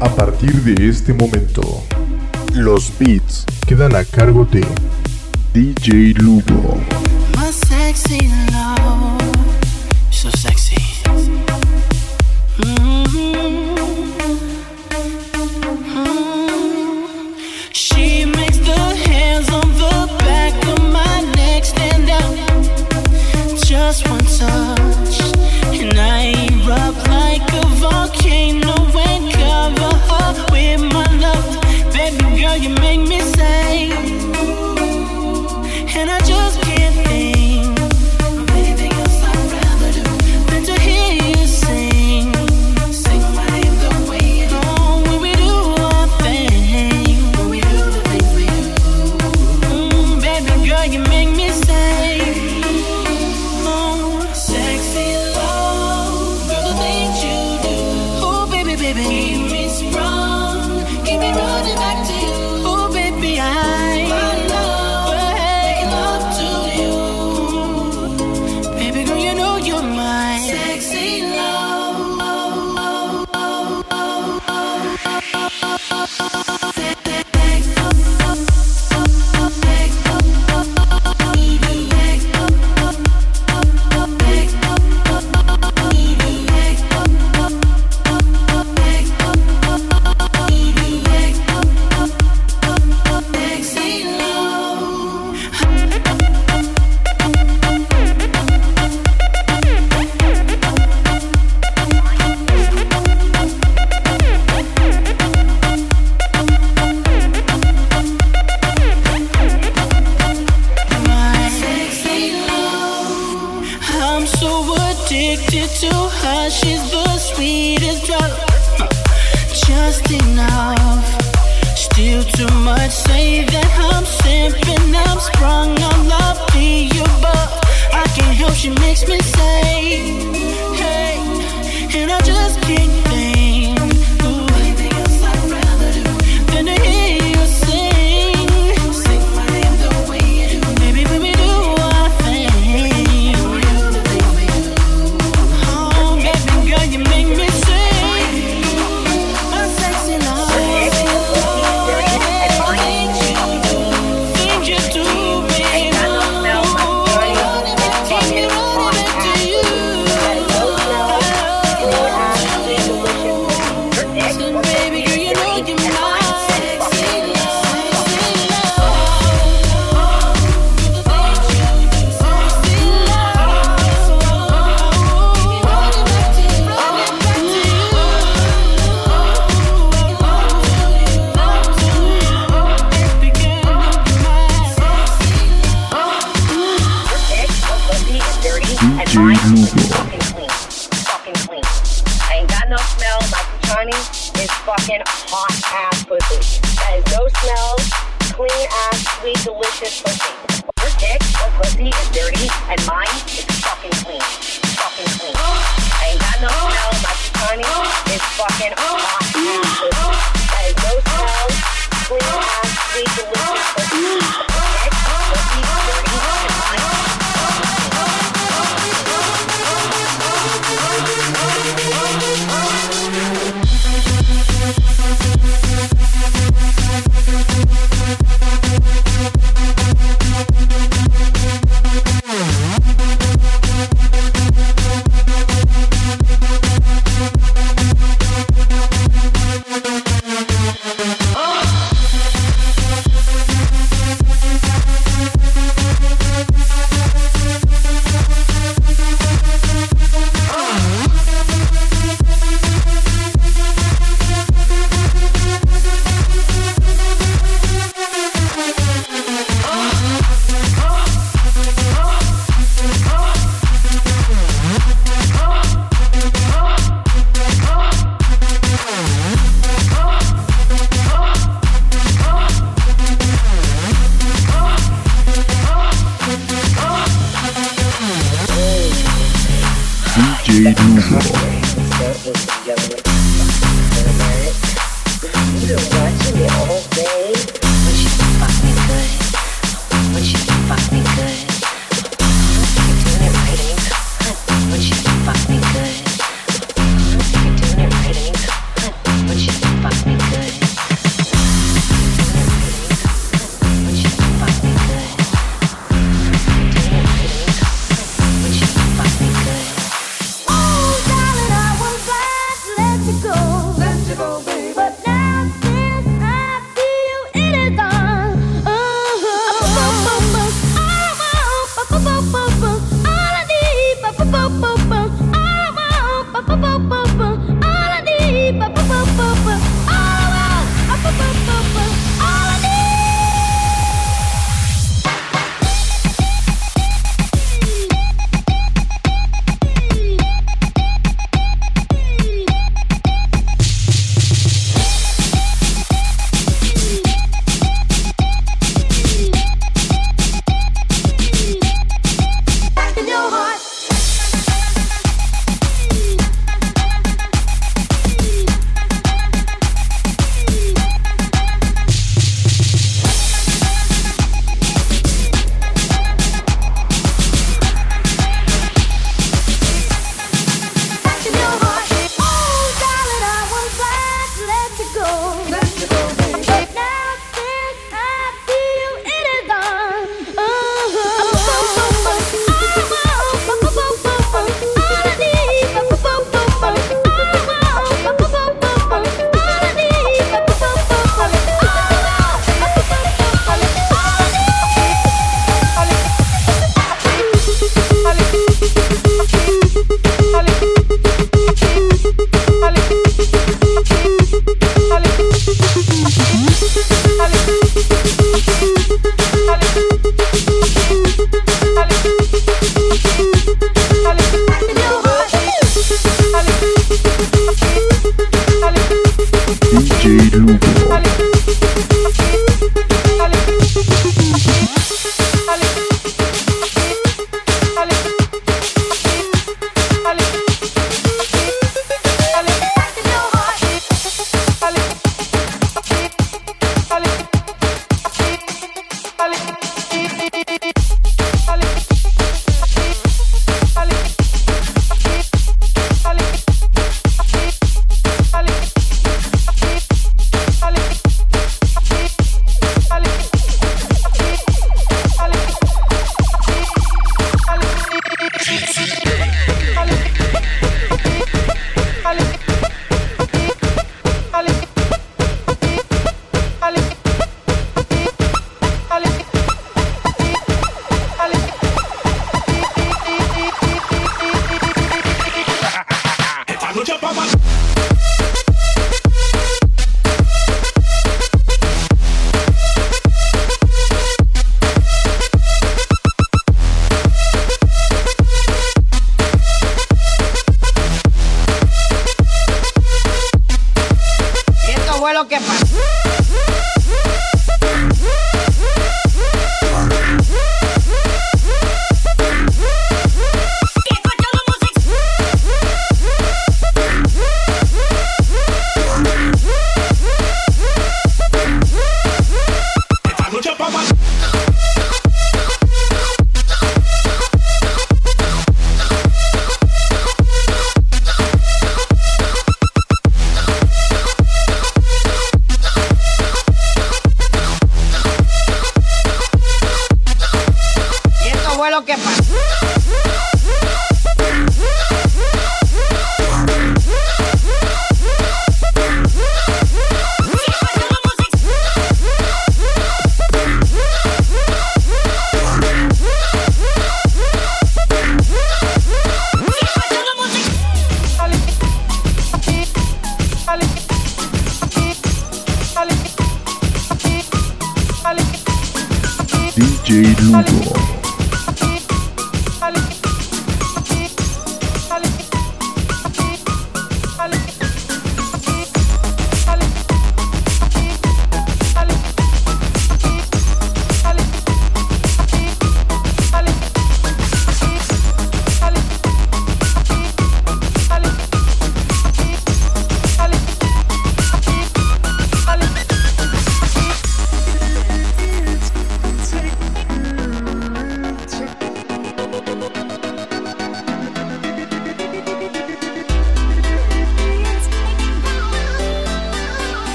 A partir de este momento, los beats quedan a cargo de DJ Lugo. you make me sad. Oh.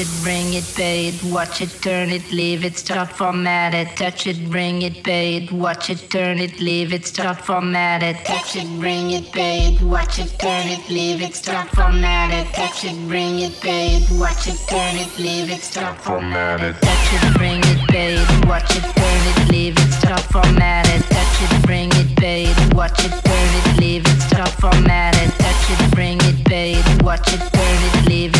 It, bring it, pay it, watch it, turn it, leave it, start format it, touch it, bring it, pay it, watch it, turn it, leave it, start format it, touch it, bring it, pay it, watch it, turn it, leave it, start format it, touch it, bring it, pay it, watch it, turn it, leave it, start format it, touch it, bring it, pay it, watch it, turn it, leave it, start format it, touch it, bring it, pay it, watch it, turn it, leave it, start format it, touch it, bring it, pay it, watch it, turn it, leave it,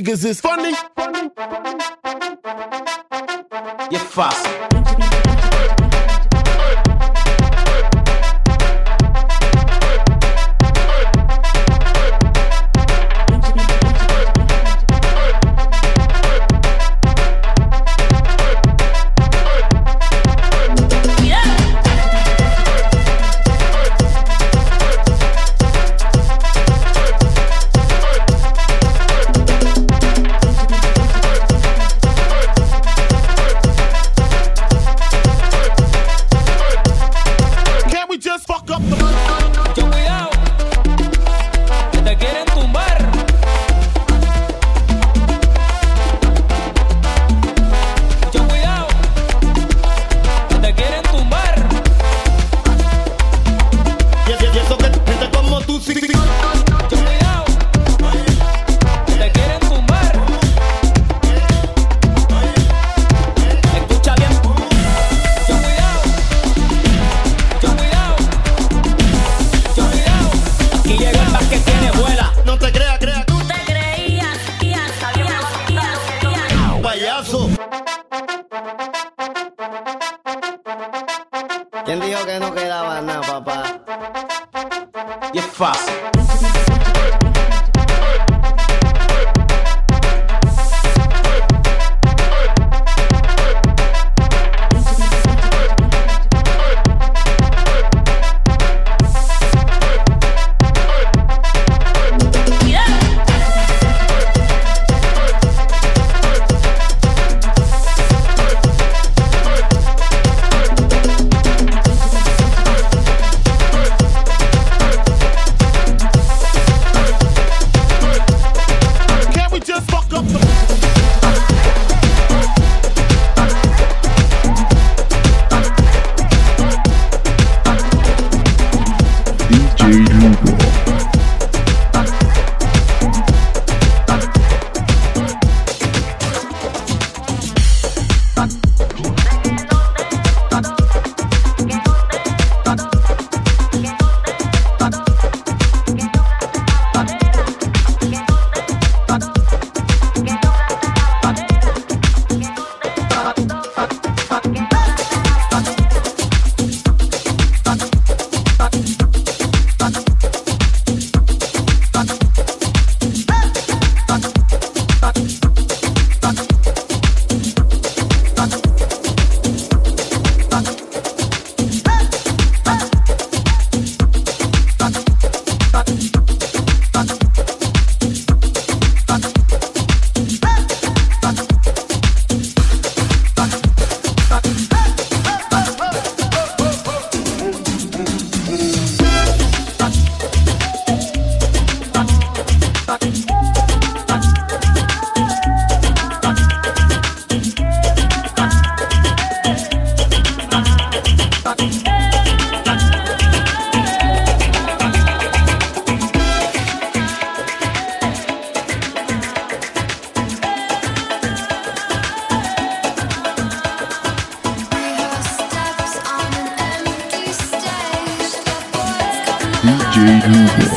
niggas is funny. You fuss. No nada, papá? Y es fácil. Thank.